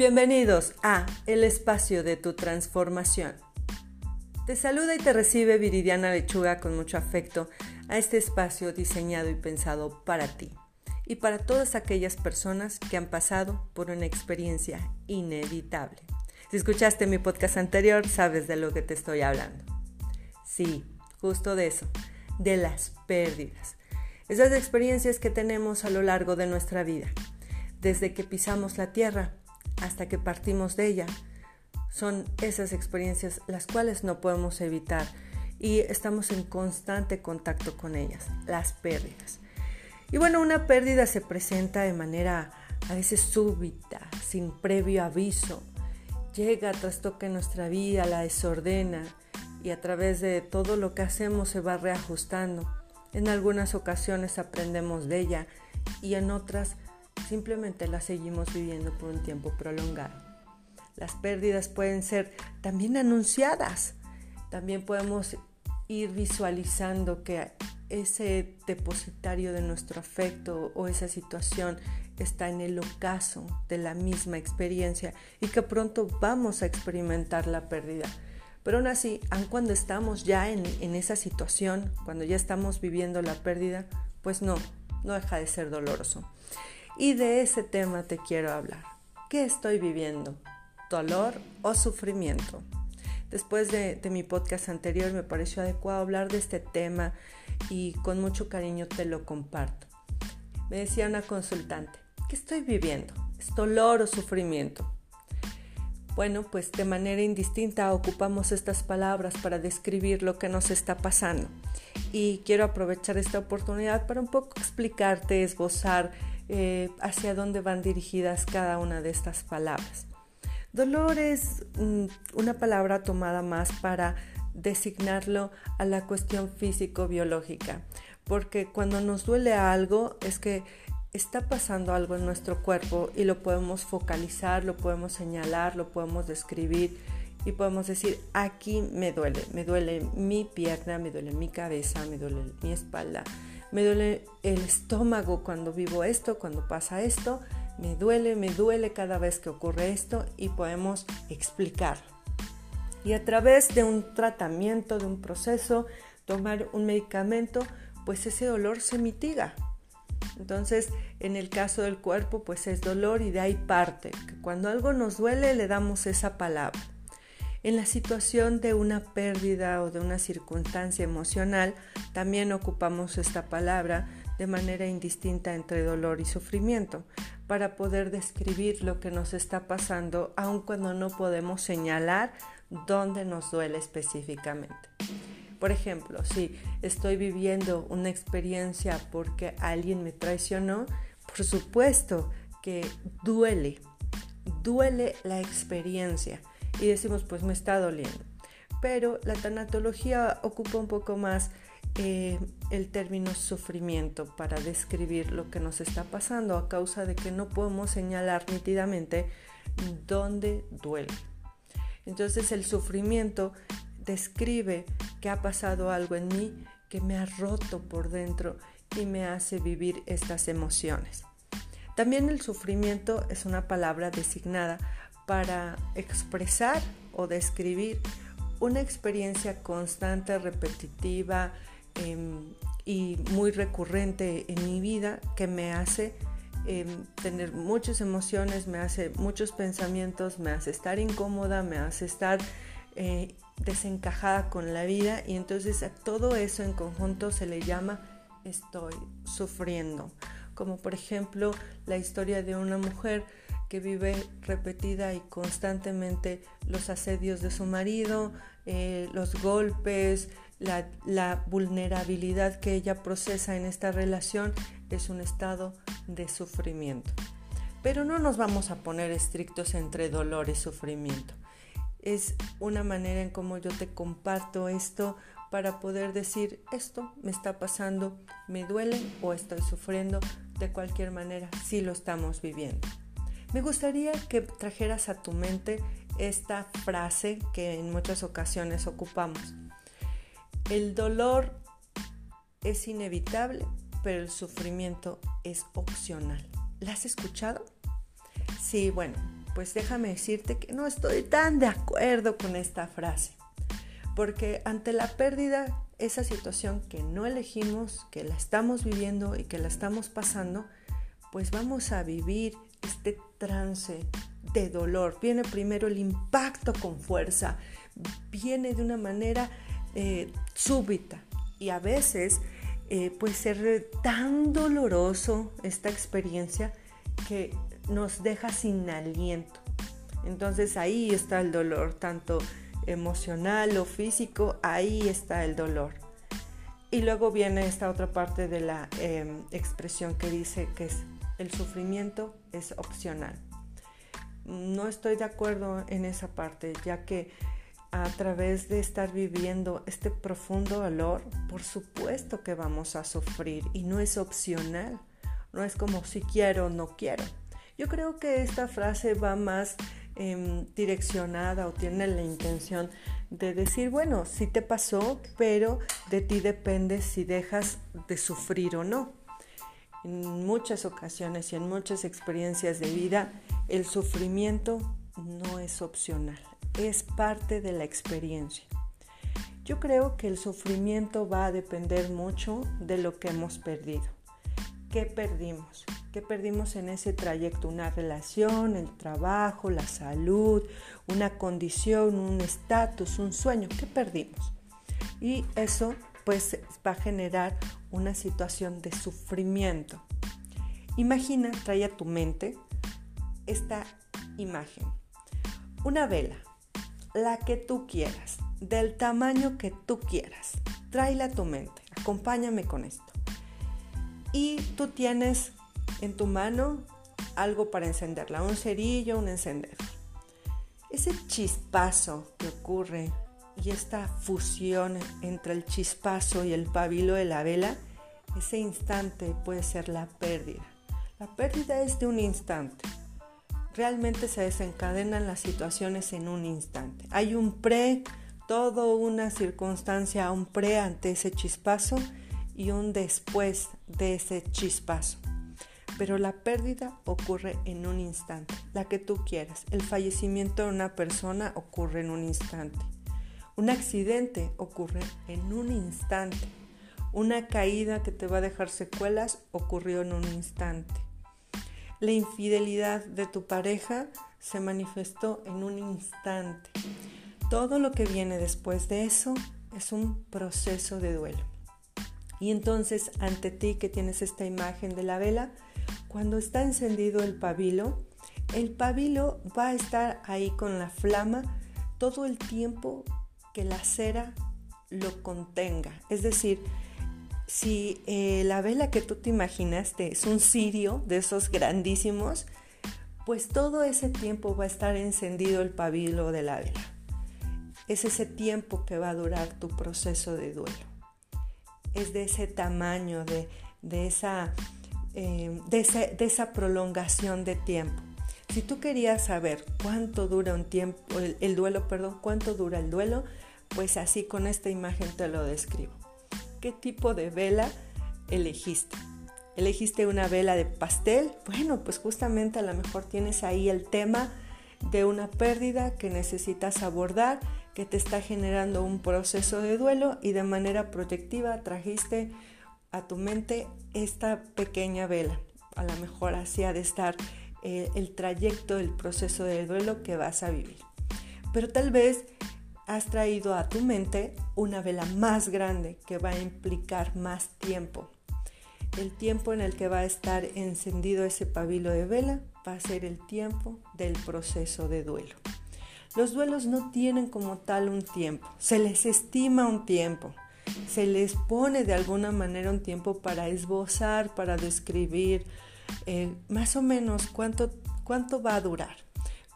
Bienvenidos a El espacio de tu transformación. Te saluda y te recibe Viridiana Lechuga con mucho afecto a este espacio diseñado y pensado para ti y para todas aquellas personas que han pasado por una experiencia inevitable. Si escuchaste mi podcast anterior, sabes de lo que te estoy hablando. Sí, justo de eso, de las pérdidas. Esas experiencias que tenemos a lo largo de nuestra vida, desde que pisamos la tierra hasta que partimos de ella. Son esas experiencias las cuales no podemos evitar y estamos en constante contacto con ellas, las pérdidas. Y bueno, una pérdida se presenta de manera a veces súbita, sin previo aviso. Llega, trastoca nuestra vida, la desordena y a través de todo lo que hacemos se va reajustando. En algunas ocasiones aprendemos de ella y en otras simplemente la seguimos viviendo por un tiempo prolongado. Las pérdidas pueden ser también anunciadas. También podemos ir visualizando que ese depositario de nuestro afecto o esa situación está en el ocaso de la misma experiencia y que pronto vamos a experimentar la pérdida. Pero aún así, aun cuando estamos ya en, en esa situación, cuando ya estamos viviendo la pérdida, pues no, no deja de ser doloroso. Y de ese tema te quiero hablar. ¿Qué estoy viviendo? ¿Dolor o sufrimiento? Después de, mi podcast anterior me pareció adecuado hablar de este tema y con mucho cariño te lo comparto. Me decía una consultante, ¿qué estoy viviendo? ¿Es dolor o sufrimiento? Bueno, pues de manera indistinta ocupamos estas palabras para describir lo que nos está pasando. Y quiero aprovechar esta oportunidad para un poco explicarte, esbozar eh, hacia dónde van dirigidas cada una de estas palabras. Dolor es mm, una palabra tomada más para designarlo a la cuestión físico-biológica, porque cuando nos duele algo es que está pasando algo en nuestro cuerpo y lo podemos focalizar, lo podemos señalar, lo podemos describir y podemos decir, aquí me duele, me duele mi pierna, me duele mi cabeza, me duele mi espalda, me duele el estómago cuando vivo esto, cuando pasa esto, me duele, me duele cada vez que ocurre esto y podemos explicarlo. Y a través de un tratamiento, de un proceso, tomar un medicamento, pues ese dolor se mitiga. Entonces, en el caso del cuerpo, pues es dolor y de ahí parte. Que cuando algo nos duele, le damos esa palabra. En la situación de una pérdida o de una circunstancia emocional, también ocupamos esta palabra de manera indistinta entre dolor y sufrimiento para poder describir lo que nos está pasando, aun cuando no podemos señalar dónde nos duele específicamente. Por ejemplo, si estoy viviendo una experiencia porque alguien me traicionó, por supuesto que duele, duele la experiencia y decimos pues me está doliendo. Pero la tanatología ocupa un poco más eh, el término sufrimiento para describir lo que nos está pasando a causa de que no podemos señalar nítidamente dónde duele. Entonces el sufrimiento describe que ha pasado algo en mí que me ha roto por dentro y me hace vivir estas emociones. También el sufrimiento es una palabra designada para expresar o describir una experiencia constante, repetitiva em, y muy recurrente en mi vida que me hace em, tener muchas emociones, me hace muchos pensamientos, me hace estar incómoda, me hace estar eh, desencajada con la vida y entonces a todo eso en conjunto se le llama estoy sufriendo. Como por ejemplo la historia de una mujer que vive repetida y constantemente los asedios de su marido, eh, los golpes, la, la vulnerabilidad que ella procesa en esta relación es un estado de sufrimiento. Pero no nos vamos a poner estrictos entre dolor y sufrimiento. Es una manera en cómo yo te comparto esto para poder decir esto me está pasando, me duele o estoy sufriendo. De cualquier manera, sí lo estamos viviendo. Me gustaría que trajeras a tu mente esta frase que en muchas ocasiones ocupamos. El dolor es inevitable, pero el sufrimiento es opcional. ¿La has escuchado? Sí, bueno, pues déjame decirte que no estoy tan de acuerdo con esta frase. Porque ante la pérdida, esa situación que no elegimos, que la estamos viviendo y que la estamos pasando, pues vamos a vivir este trance de dolor. Viene primero el impacto con fuerza, viene de una manera eh, súbita y a veces eh, puede ser tan doloroso esta experiencia que nos deja sin aliento. Entonces ahí está el dolor, tanto emocional o físico, ahí está el dolor. Y luego viene esta otra parte de la em, expresión que dice que es, el sufrimiento es opcional. No estoy de acuerdo en esa parte, ya que a través de estar viviendo este profundo dolor, por supuesto que vamos a sufrir y no es opcional, no es como si quiero o no quiero. Yo creo que esta frase va más em, direccionada o tiene la intención de decir, bueno, sí te pasó, pero de ti depende si dejas de sufrir o no. En muchas ocasiones y en muchas experiencias de vida, el sufrimiento no es opcional es parte de la experiencia. Yo creo que el sufrimiento va a depender mucho de lo que hemos perdido. ¿Qué perdimos? ¿Qué perdimos en ese trayecto? Una relación, el trabajo, la salud, una condición, un estatus, un sueño. ¿Qué perdimos? Y eso pues va a generar una situación de sufrimiento. Imagina, trae a tu mente esta imagen. Una vela la que tú quieras, del tamaño que tú quieras. Tráela a tu mente, acompáñame con esto. Y tú tienes en tu mano algo para encenderla, un cerillo, un encendedor. Ese chispazo que ocurre y esta fusión entre el chispazo y el pabilo de la vela, ese instante puede ser la pérdida. La pérdida es de un instante realmente se desencadenan las situaciones en un instante. Hay un pre, toda una circunstancia, un pre ante ese chispazo y un después de ese chispazo. Pero la pérdida ocurre en un instante, la que tú quieras. El fallecimiento de una persona ocurre en un instante. Un accidente ocurre en un instante. Una caída que te va a dejar secuelas ocurrió en un instante. La infidelidad de tu pareja se manifestó en un instante. Todo lo que viene después de eso es un proceso de duelo. Y entonces ante ti que tienes esta imagen de la vela, cuando está encendido el pabilo, el pabilo va a estar ahí con la flama todo el tiempo que la cera lo contenga. Es decir, si eh, la vela que tú te imaginaste es un cirio de esos grandísimos, pues todo ese tiempo va a estar encendido el pabilo de la vela. Es ese tiempo que va a durar tu proceso de duelo. Es de ese tamaño, de, esa, eh, de, esa prolongación de tiempo. Si tú querías saber cuánto dura un tiempo, el duelo, perdón, cuánto dura el duelo, pues así con esta imagen te lo describo qué tipo de vela elegiste. ¿Elegiste una vela de pastel? Bueno, pues justamente a lo mejor tienes ahí el tema de una pérdida que necesitas abordar, que te está generando un proceso de duelo y de manera protectiva trajiste a tu mente esta pequeña vela. A lo mejor así ha de estar eh, el trayecto del proceso de duelo que vas a vivir. Pero tal vez has traído a tu mente una vela más grande que va a implicar más tiempo. El tiempo en el que va a estar encendido ese pabilo de vela va a ser el tiempo del proceso de duelo. Los duelos no tienen como tal un tiempo, se les estima un tiempo, se les pone de alguna manera un tiempo para esbozar, para describir eh, más o menos cuánto, cuánto va a durar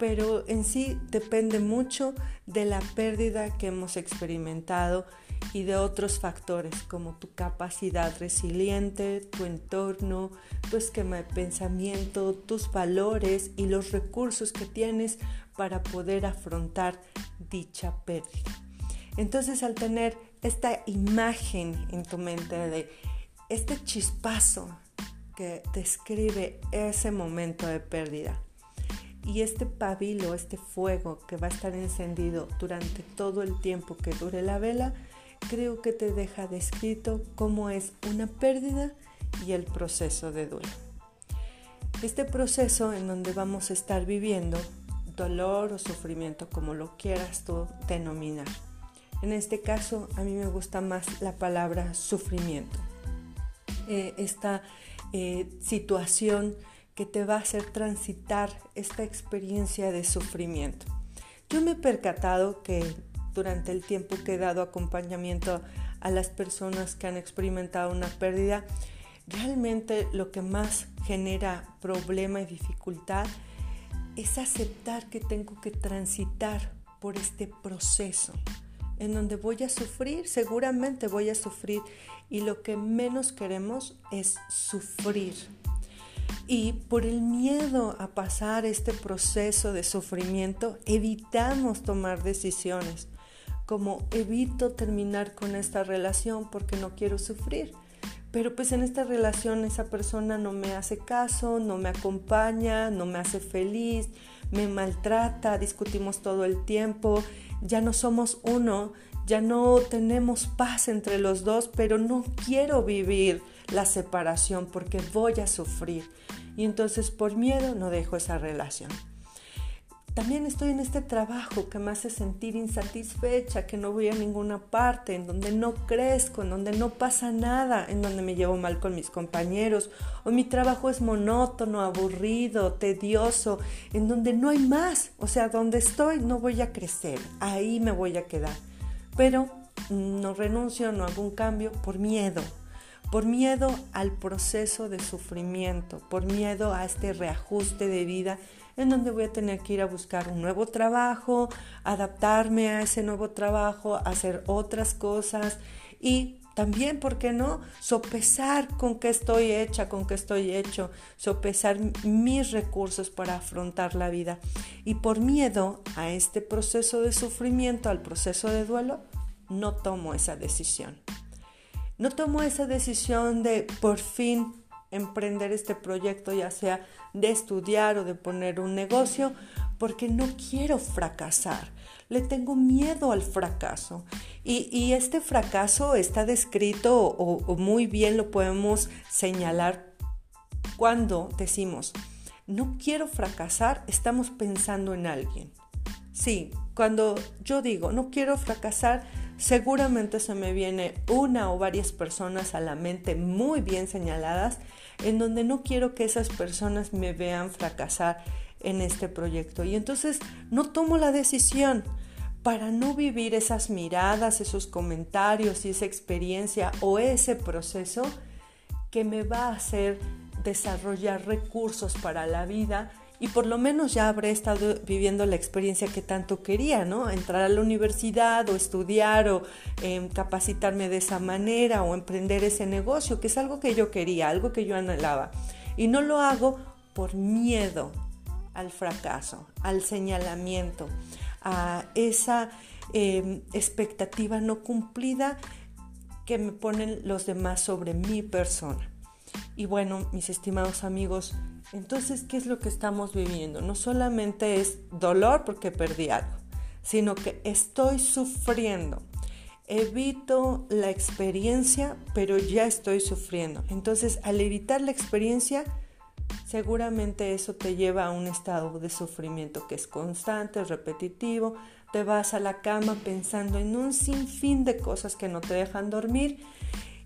pero en sí depende mucho de la pérdida que hemos experimentado y de otros factores como tu capacidad resiliente, tu entorno, tu esquema de pensamiento, tus valores y los recursos que tienes para poder afrontar dicha pérdida. Entonces al tener esta imagen en tu mente de este chispazo describe ese momento de pérdida, Y este pabilo, este fuego que va a estar encendido durante todo el tiempo que dure la vela, creo que te deja descrito cómo es una pérdida y el proceso de duelo. Este proceso en donde vamos a estar viviendo dolor o sufrimiento, como lo quieras tú denominar. En este caso, a mí me gusta más la palabra sufrimiento. Eh, eh, situación que te va a hacer transitar esta experiencia de sufrimiento. Yo me he percatado que durante el tiempo que he dado acompañamiento a las personas que han experimentado una pérdida, realmente lo que más genera problema y dificultad es aceptar que tengo que transitar por este proceso en donde voy a sufrir, seguramente voy a sufrir y lo que menos queremos es sufrir. Y por el miedo a pasar este proceso de sufrimiento, evitamos tomar decisiones, como evito terminar con esta relación porque no quiero sufrir. Pero pues en esta relación esa persona no me hace caso, no me acompaña, no me hace feliz, me maltrata, discutimos todo el tiempo, ya no somos uno, ya no tenemos paz entre los dos, pero no quiero vivir la separación porque voy a sufrir. Y entonces por miedo no dejo esa relación. También estoy en este trabajo que me hace sentir insatisfecha, que no voy a ninguna parte, en donde no crezco, en donde no pasa nada, en donde me llevo mal con mis compañeros, o mi trabajo es monótono, aburrido, tedioso, en donde no hay más, o sea, donde estoy no voy a crecer, ahí me voy a quedar. Pero no renuncio, no hago un cambio por miedo, por miedo al proceso de sufrimiento, por miedo a este reajuste de vida en donde voy a tener que ir a buscar un nuevo trabajo, adaptarme a ese nuevo trabajo, hacer otras cosas y también, ¿por qué no? Sopesar con qué estoy hecha, con qué estoy hecho, sopesar mis recursos para afrontar la vida. Y por miedo a este proceso de sufrimiento, al proceso de duelo, no tomo esa decisión. No tomo esa decisión de por fin emprender este proyecto, ya sea de estudiar o de poner un negocio, porque no quiero fracasar. Le tengo miedo al fracaso. Y, este fracaso está descrito o, muy bien lo podemos señalar cuando decimos, no quiero fracasar, estamos pensando en alguien. Sí, cuando yo digo, no quiero fracasar, seguramente se me viene una o varias personas a la mente muy bien señaladas en donde no quiero que esas personas me vean fracasar en este proyecto. Y entonces no tomo la decisión para no vivir esas miradas, esos comentarios y esa experiencia o ese proceso que me va a hacer desarrollar recursos para la vida y por lo menos ya habré estado viviendo la experiencia que tanto quería, ¿no? Entrar a la universidad o estudiar o em, capacitarme de esa manera o emprender ese negocio, que es algo que yo quería, algo que yo anhelaba. Y no lo hago por miedo al fracaso, al señalamiento, a esa em, expectativa no cumplida que me ponen los demás sobre mi persona. Y bueno, mis estimados amigos, entonces, ¿qué es lo que estamos viviendo? No solamente es dolor porque perdí algo, sino que estoy sufriendo. Evito la experiencia, pero ya estoy sufriendo. Entonces, al evitar la experiencia, seguramente eso te lleva a un estado de sufrimiento que es constante, repetitivo. Te vas a la cama pensando en un sinfín de cosas que no te dejan dormir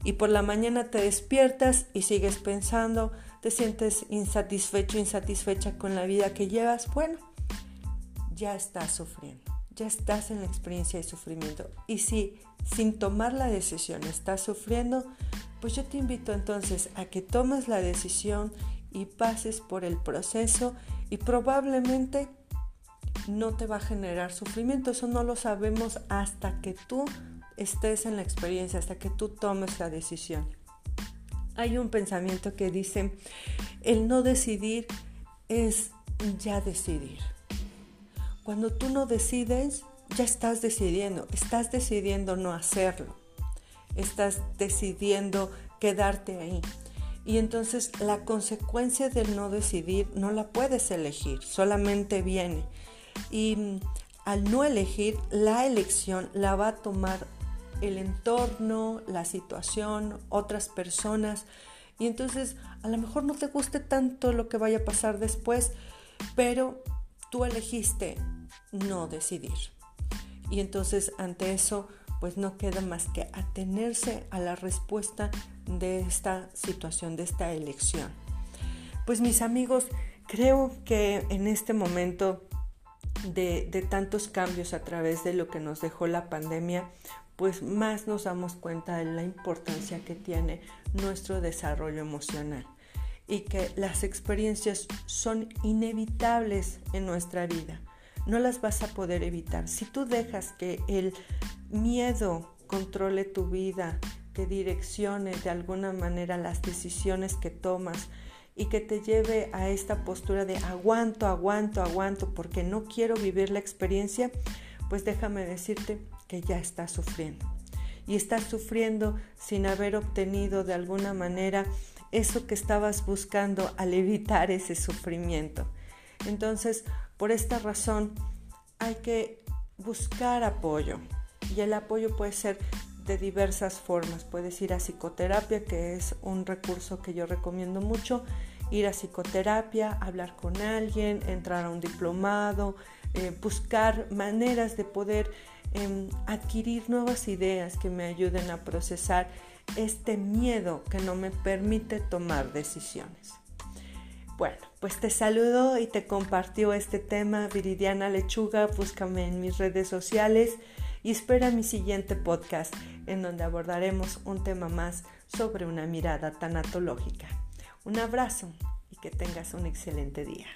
y por la mañana te despiertas y sigues pensando, te sientes insatisfecho, insatisfecha con la vida que llevas, bueno, ya estás sufriendo, ya estás en la experiencia de sufrimiento. Y si sin tomar la decisión estás sufriendo, pues yo te invito entonces a que tomes la decisión y pases por el proceso y probablemente no te va a generar sufrimiento. Eso no lo sabemos hasta que tú estés en la experiencia, hasta que tú tomes la decisión hay un pensamiento que dice, el no decidir es ya decidir. Cuando tú no decides, ya estás decidiendo, estás decidiendo no hacerlo, estás decidiendo quedarte ahí. Y entonces la consecuencia del no decidir no la puedes elegir, solamente viene. Y mm, al no elegir, la elección la va a tomar el entorno, la situación, otras personas. Y entonces a lo mejor no te guste tanto lo que vaya a pasar después, pero tú elegiste no decidir. Y entonces ante eso pues no queda más que atenerse a la respuesta de esta situación, de esta elección. Pues mis amigos, creo que en este momento de, de, tantos cambios a través de lo que nos dejó la pandemia, pues más nos damos cuenta de la importancia que tiene nuestro desarrollo emocional y que las experiencias son inevitables en nuestra vida. No las vas a poder evitar. Si tú dejas que el miedo controle tu vida, que direccione de alguna manera las decisiones que tomas y que te lleve a esta postura de aguanto, aguanto, aguanto porque no quiero vivir la experiencia, pues déjame decirte que ya estás sufriendo. Y estás sufriendo sin haber obtenido de alguna manera eso que estabas buscando al evitar ese sufrimiento. Entonces, por esta razón, hay que buscar apoyo, y el apoyo puede ser de diversas formas. Puedes ir a psicoterapia, que es un recurso que yo recomiendo mucho. Ir a psicoterapia, hablar con alguien, entrar a un diplomado, eh, buscar maneras de poder em, adquirir nuevas ideas que me ayuden a procesar este miedo que no me permite tomar decisiones. Bueno, pues te saludo y te compartió este tema Viridiana Lechuga. Búscame en mis redes sociales y espera mi siguiente podcast en donde abordaremos un tema más sobre una mirada tanatológica. Un abrazo y que tengas un excelente día.